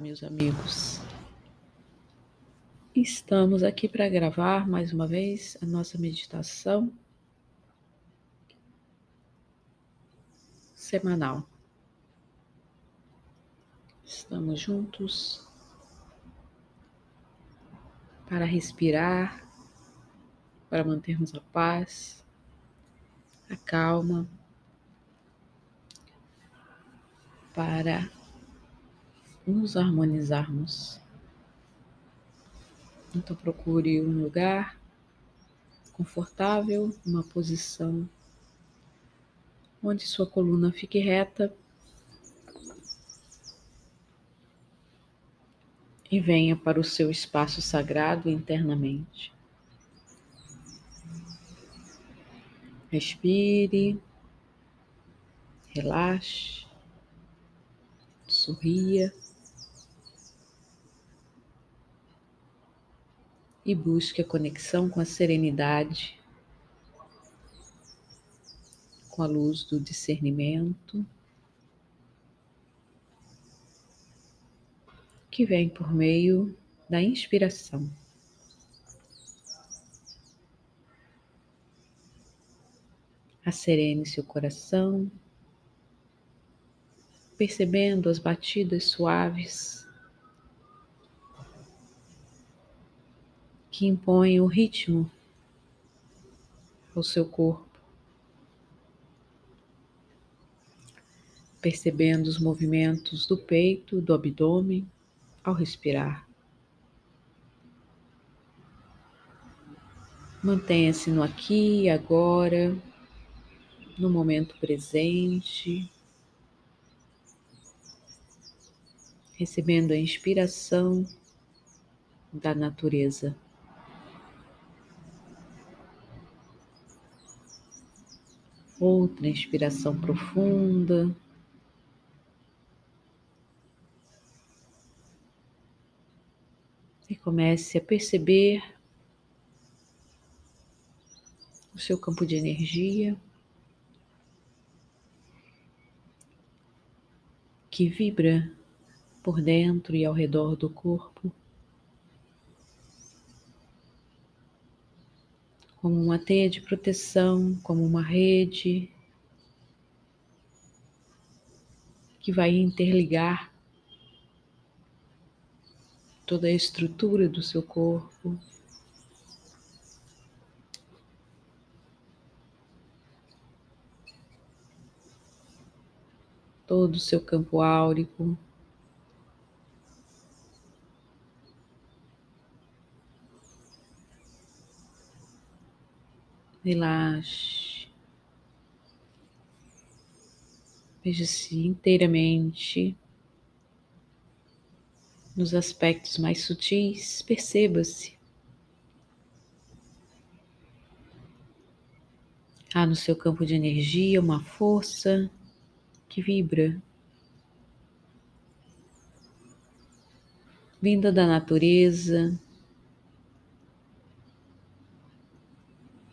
Meus amigos. Estamos aqui para gravar mais uma vez a nossa meditação semanal. Estamos juntos para respirar, para mantermos a paz, a calma, para nos harmonizarmos. Então procure um lugar confortável, uma posição onde sua coluna fique reta e venha para o seu espaço sagrado internamente. Respire, relaxe, sorria. E busque a conexão com a serenidade, com a luz do discernimento, que vem por meio da inspiração. Acerene seu coração, percebendo as batidas suaves que impõe o ritmo ao seu corpo, percebendo os movimentos do peito, do abdômen ao respirar. Mantenha-se no aqui e agora, no momento presente, recebendo a inspiração da natureza. Outra inspiração profunda. E comece a perceber o seu campo de energia que vibra por dentro e ao redor do corpo. Como uma teia de proteção, como uma rede que vai interligar toda a estrutura do seu corpo. Todo o seu campo áurico. Relaxe. Veja-se inteiramente nos aspectos mais sutis, perceba-se. Há no seu campo de energia uma força que vibra, vinda da natureza,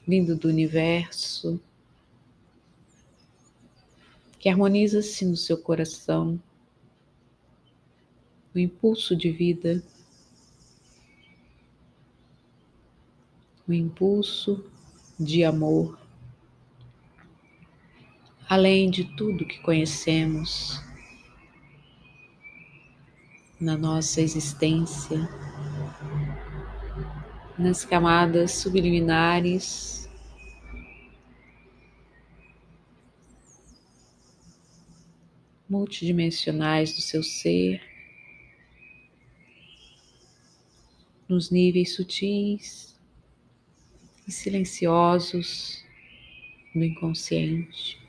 vindo do universo, que harmoniza-se no seu coração, o impulso de vida, o impulso de amor, além de tudo que conhecemos na nossa existência, nas camadas subliminares multidimensionais do seu ser, nos níveis sutis e silenciosos do inconsciente.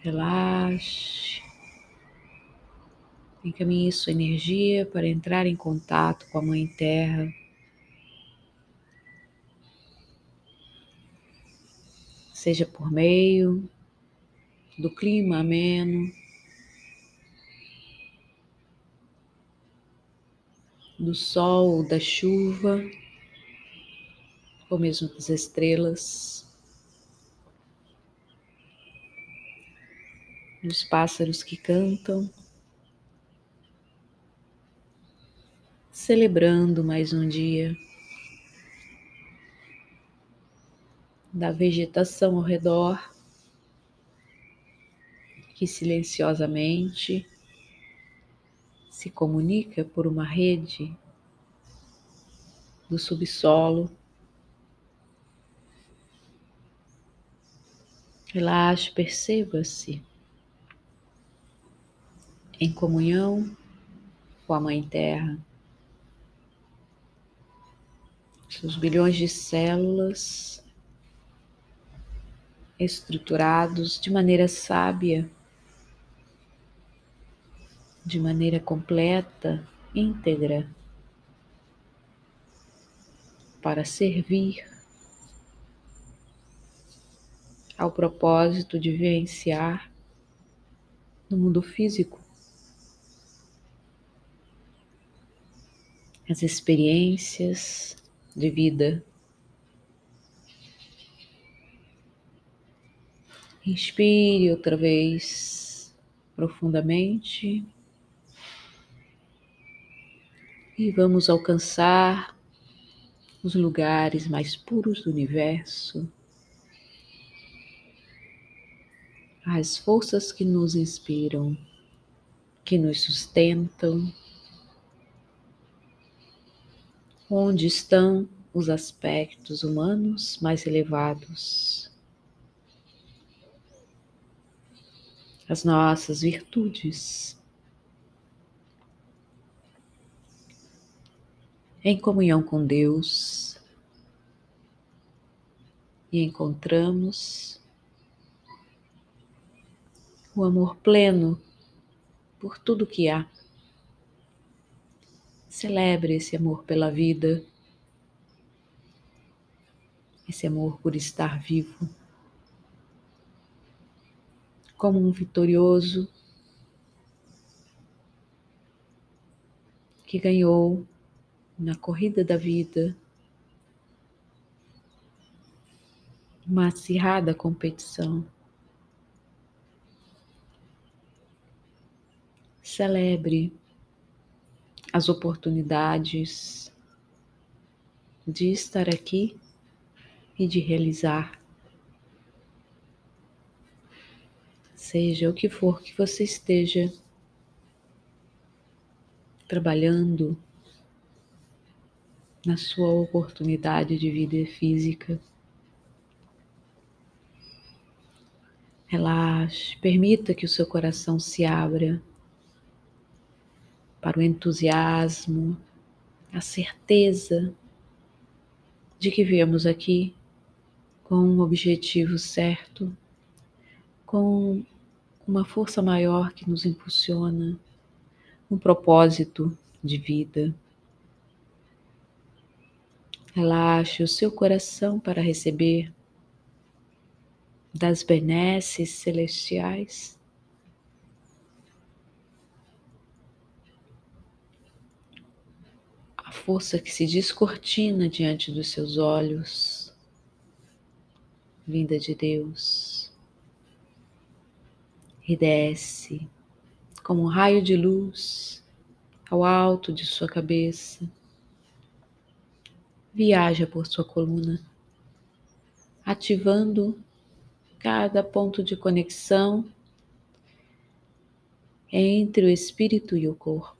Relaxe. Encaminhe sua energia para entrar em contato com a Mãe Terra. Seja por meio do clima ameno, do sol, da chuva, ou mesmo das estrelas, e os pássaros que cantam, celebrando mais um dia da vegetação ao redor, que silenciosamente se comunica por uma rede do subsolo. Relaxe, perceba-se em comunhão com a Mãe Terra. Seus bilhões de células estruturados de maneira sábia, de maneira completa, íntegra, para servir ao propósito de vivenciar no mundo físico. As experiências de vida. Inspire outra vez profundamente. E vamos alcançar os lugares mais puros do universo, as forças que nos inspiram, que nos sustentam, onde estão os aspectos humanos mais elevados, as nossas virtudes. em comunhão com Deus e encontramos o amor pleno por tudo que há. Celebre esse amor pela vida, esse amor por estar vivo, como um vitorioso que ganhou na corrida da vida, uma acirrada competição. Celebre as oportunidades de estar aqui e de realizar. Seja o que for que você esteja trabalhando, na sua oportunidade de vida física. Relaxe, permita que o seu coração se abra para o entusiasmo, a certeza de que viemos aqui com um objetivo certo, com uma força maior que nos impulsiona, um propósito de vida. Relaxe o seu coração para receber das benesses celestiais. A força que se descortina diante dos seus olhos, vinda de Deus, e desce como um raio de luz ao alto de sua cabeça. Viaja por sua coluna, ativando cada ponto de conexão entre o espírito e o corpo,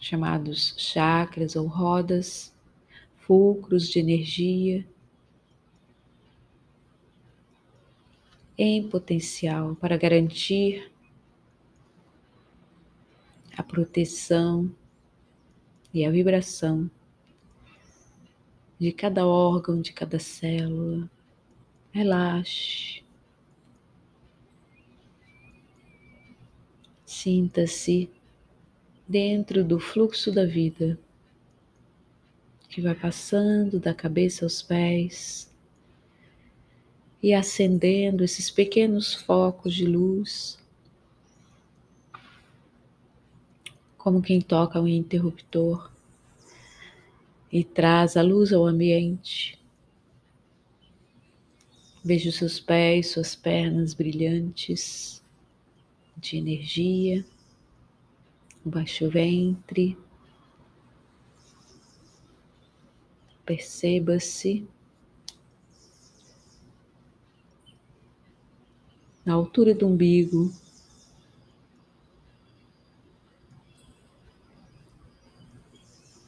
chamados chakras ou rodas, fulcros de energia em potencial para garantir a proteção e a vibração de cada órgão, de cada célula. Relaxe. Sinta-se dentro do fluxo da vida que vai passando da cabeça aos pés e acendendo esses pequenos focos de luz como quem toca um interruptor e traz a luz ao ambiente, Veja os seus pés, suas pernas brilhantes de energia, baixo ventre. Perceba-se na altura do umbigo.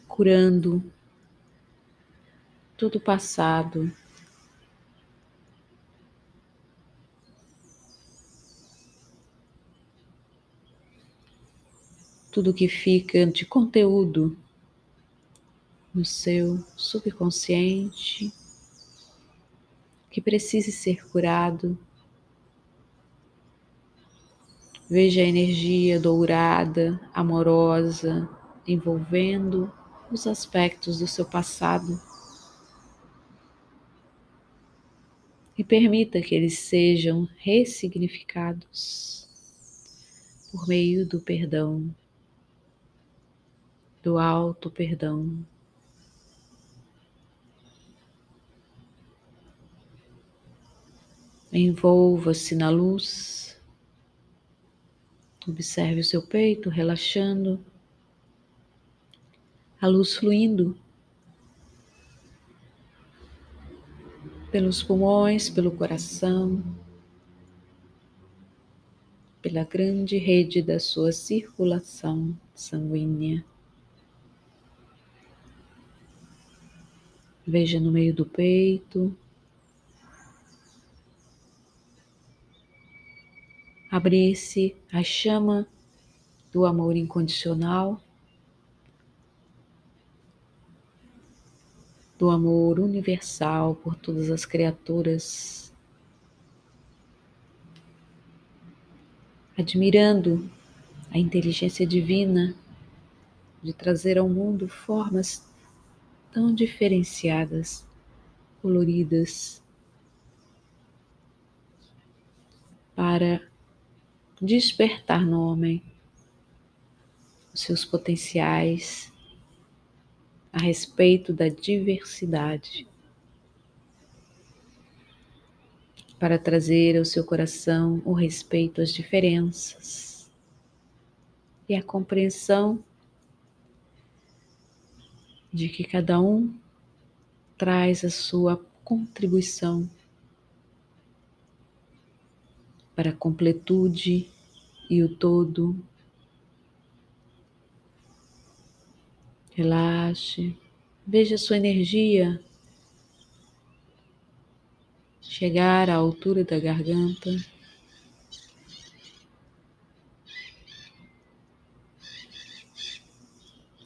Curando todo o passado tudo que fica de conteúdo no seu subconsciente que precise ser curado. Veja a energia dourada, amorosa, envolvendo os aspectos do seu passado. E permita que eles sejam ressignificados por meio do perdão do alto perdão. Envolva-se na luz. Observe o seu peito relaxando, a luz fluindo pelos pulmões, pelo coração, pela grande rede da sua circulação sanguínea. Veja no meio do peito. Abrir-se a chama do amor incondicional, do amor universal por todas as criaturas, admirando a inteligência divina de trazer ao mundo formas tão diferenciadas, coloridas, para despertar no homem os seus potenciais a respeito da diversidade, para trazer ao seu coração o respeito às diferenças e a compreensão de que cada um traz a sua contribuição para a completude e o todo. Relaxe, veja sua energia chegar à altura da garganta.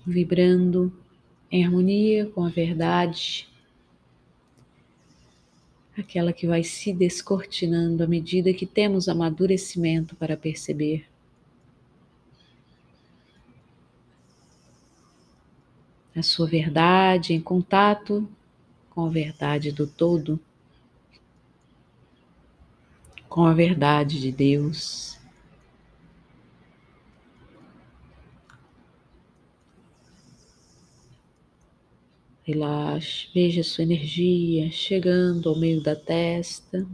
Vibrando em harmonia com a verdade, aquela que vai se descortinando à medida que temos amadurecimento para perceber. A sua verdade em contato com a verdade do todo, com a verdade de Deus. Relaxe, veja sua energia chegando ao meio da testa.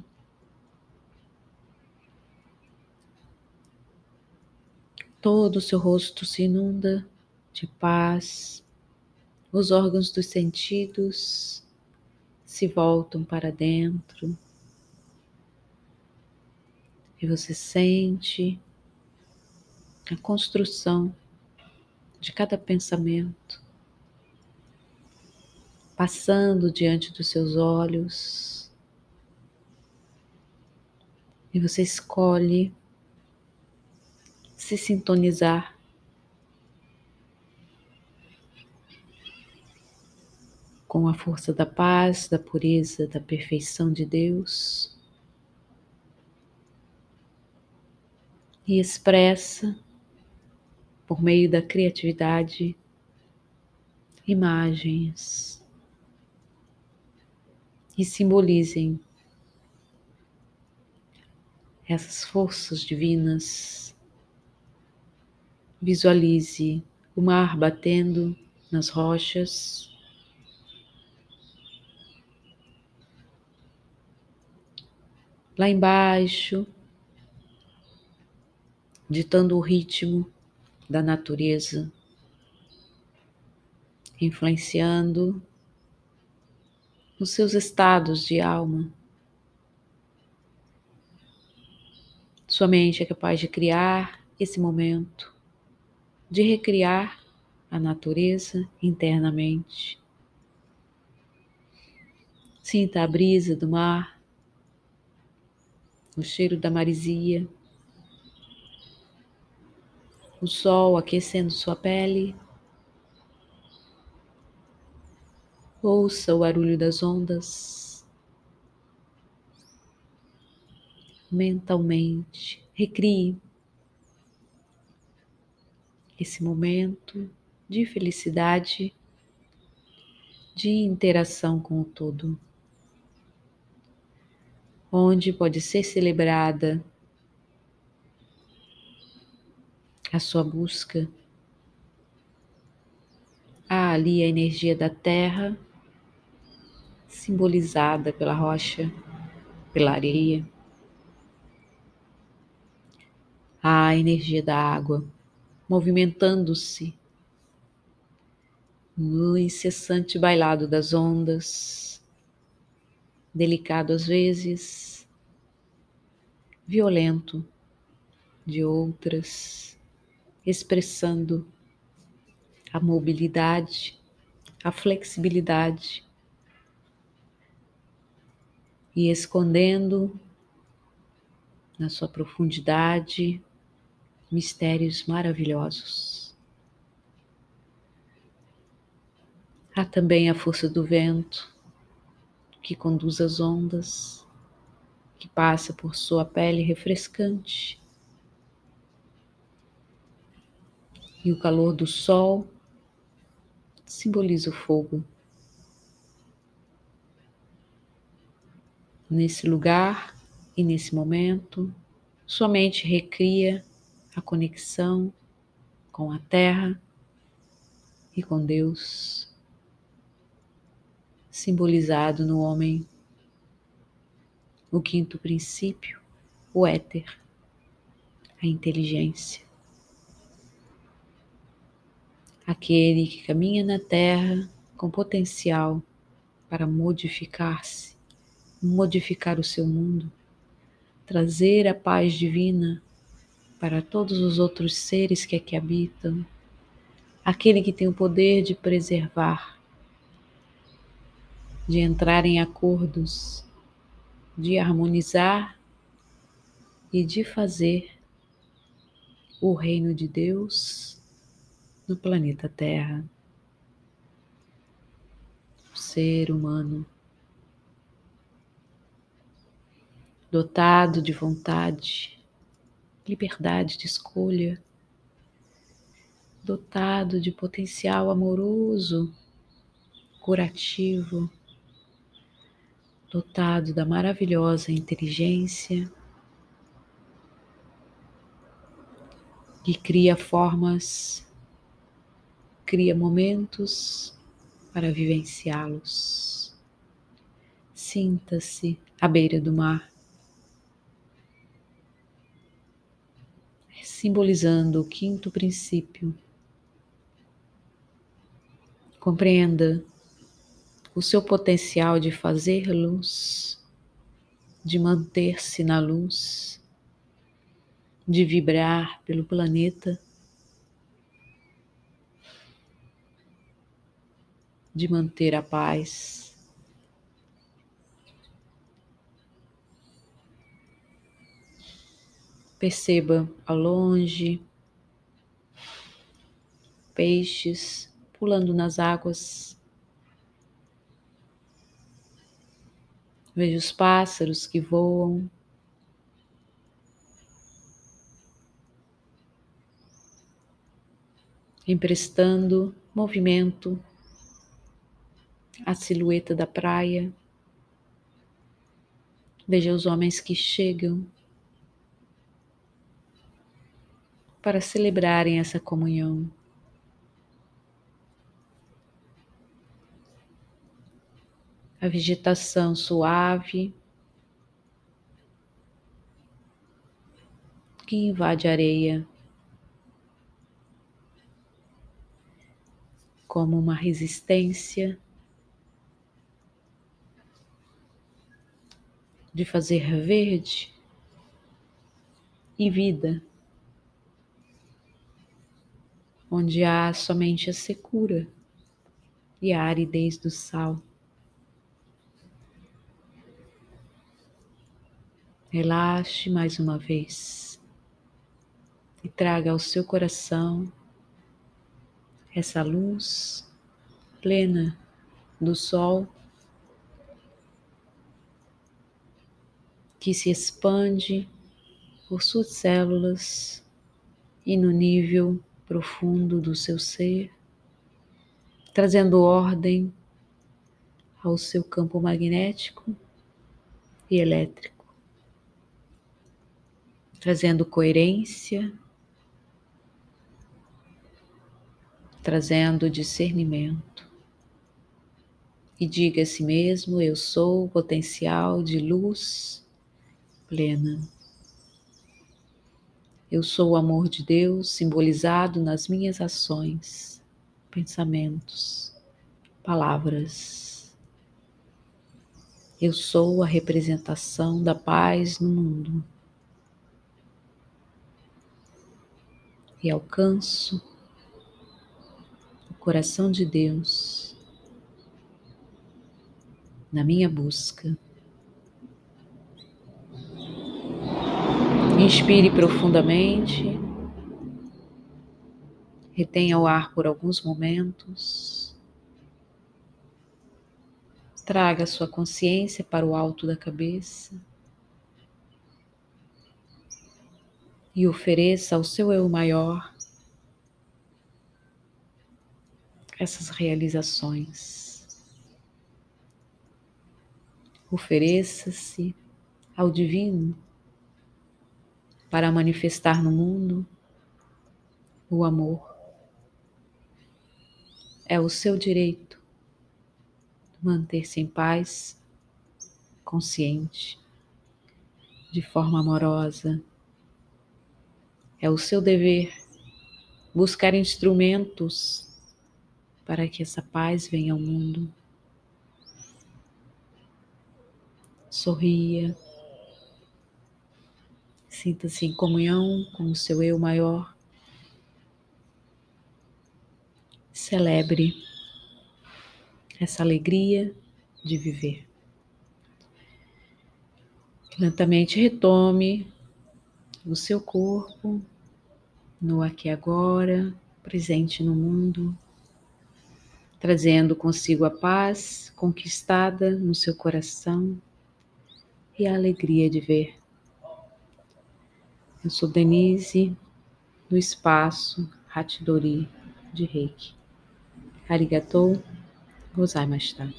Todo o seu rosto se inunda de paz. Os órgãos dos sentidos se voltam para dentro. E você sente a construção de cada pensamento passando diante dos seus olhos. E você escolhe se sintonizar com a força da paz, da pureza, da perfeição de Deus. E expressa, por meio da criatividade, imagens e simbolizem essas forças divinas. Visualize o mar batendo nas rochas. lá embaixo, ditando o ritmo da natureza, influenciando os seus estados de alma. Sua mente é capaz de criar esse momento, de recriar a natureza internamente. Sinta a brisa do mar, o cheiro da marisia, o sol aquecendo sua pele. Ouça o barulho das ondas. Mentalmente, recrie esse momento de felicidade, de interação com o todo, onde pode ser celebrada a sua busca. Há ali a energia da terra, simbolizada pela rocha, pela areia. A energia da água, movimentando-se no incessante bailado das ondas, delicado às vezes, violento de outras, expressando a mobilidade, a flexibilidade e escondendo na sua profundidade mistérios maravilhosos. Há também a força do vento que conduz as ondas, que passa por sua pele refrescante, e o calor do sol simboliza o fogo. Nesse lugar e nesse momento, sua mente recria a conexão com a Terra e com Deus, simbolizado no homem, o quinto princípio, o éter, a inteligência. Aquele que caminha na Terra com potencial para modificar-se, modificar o seu mundo, trazer a paz divina para todos os outros seres que aqui habitam, aquele que tem o poder de preservar, de entrar em acordos, de harmonizar e de fazer o reino de Deus no planeta Terra. O ser humano dotado de vontade, liberdade de escolha, dotado de potencial amoroso, curativo, dotado da maravilhosa inteligência que cria formas, cria momentos para vivenciá-los. Sinta-se à beira do mar. Simbolizando o quinto princípio. Compreenda o seu potencial de fazer luz, de manter-se na luz, de vibrar pelo planeta, de manter a paz. Perceba ao longe peixes pulando nas águas. Veja os pássaros que voam. Emprestando movimento à silhueta da praia. Veja os homens que chegam para celebrarem essa comunhão. A vegetação suave, que invade a areia como uma resistência de fazer verde e vida, onde há somente a secura e a aridez do sal. Relaxe mais uma vez e traga ao seu coração essa luz plena do sol que se expande por suas células e no nível profundo do seu ser, trazendo ordem ao seu campo magnético e elétrico, trazendo coerência trazendo discernimento. E diga a si mesmo: Eu sou o potencial de luz plena. Eu sou o amor de Deus simbolizado nas minhas ações, pensamentos, palavras. Eu sou a representação da paz no mundo. E alcanço coração de Deus na minha busca. Inspire profundamente, retenha o ar por alguns momentos, traga sua consciência para o alto da cabeça. E ofereça ao seu eu maior essas realizações. Ofereça-se ao Divino para manifestar no mundo o amor. É o seu direito manter-se em paz, consciente, de forma amorosa. É o seu dever buscar instrumentos para que essa paz venha ao mundo. Sorria, sinta-se em comunhão com o seu eu maior. Celebre essa alegria de viver. Lentamente retome o seu corpo no aqui e agora, presente no mundo trazendo consigo a paz conquistada no seu coração e a alegria de ver. Eu sou Denise, do espaço Hatidori de Reiki. Arigatou gozaimashita.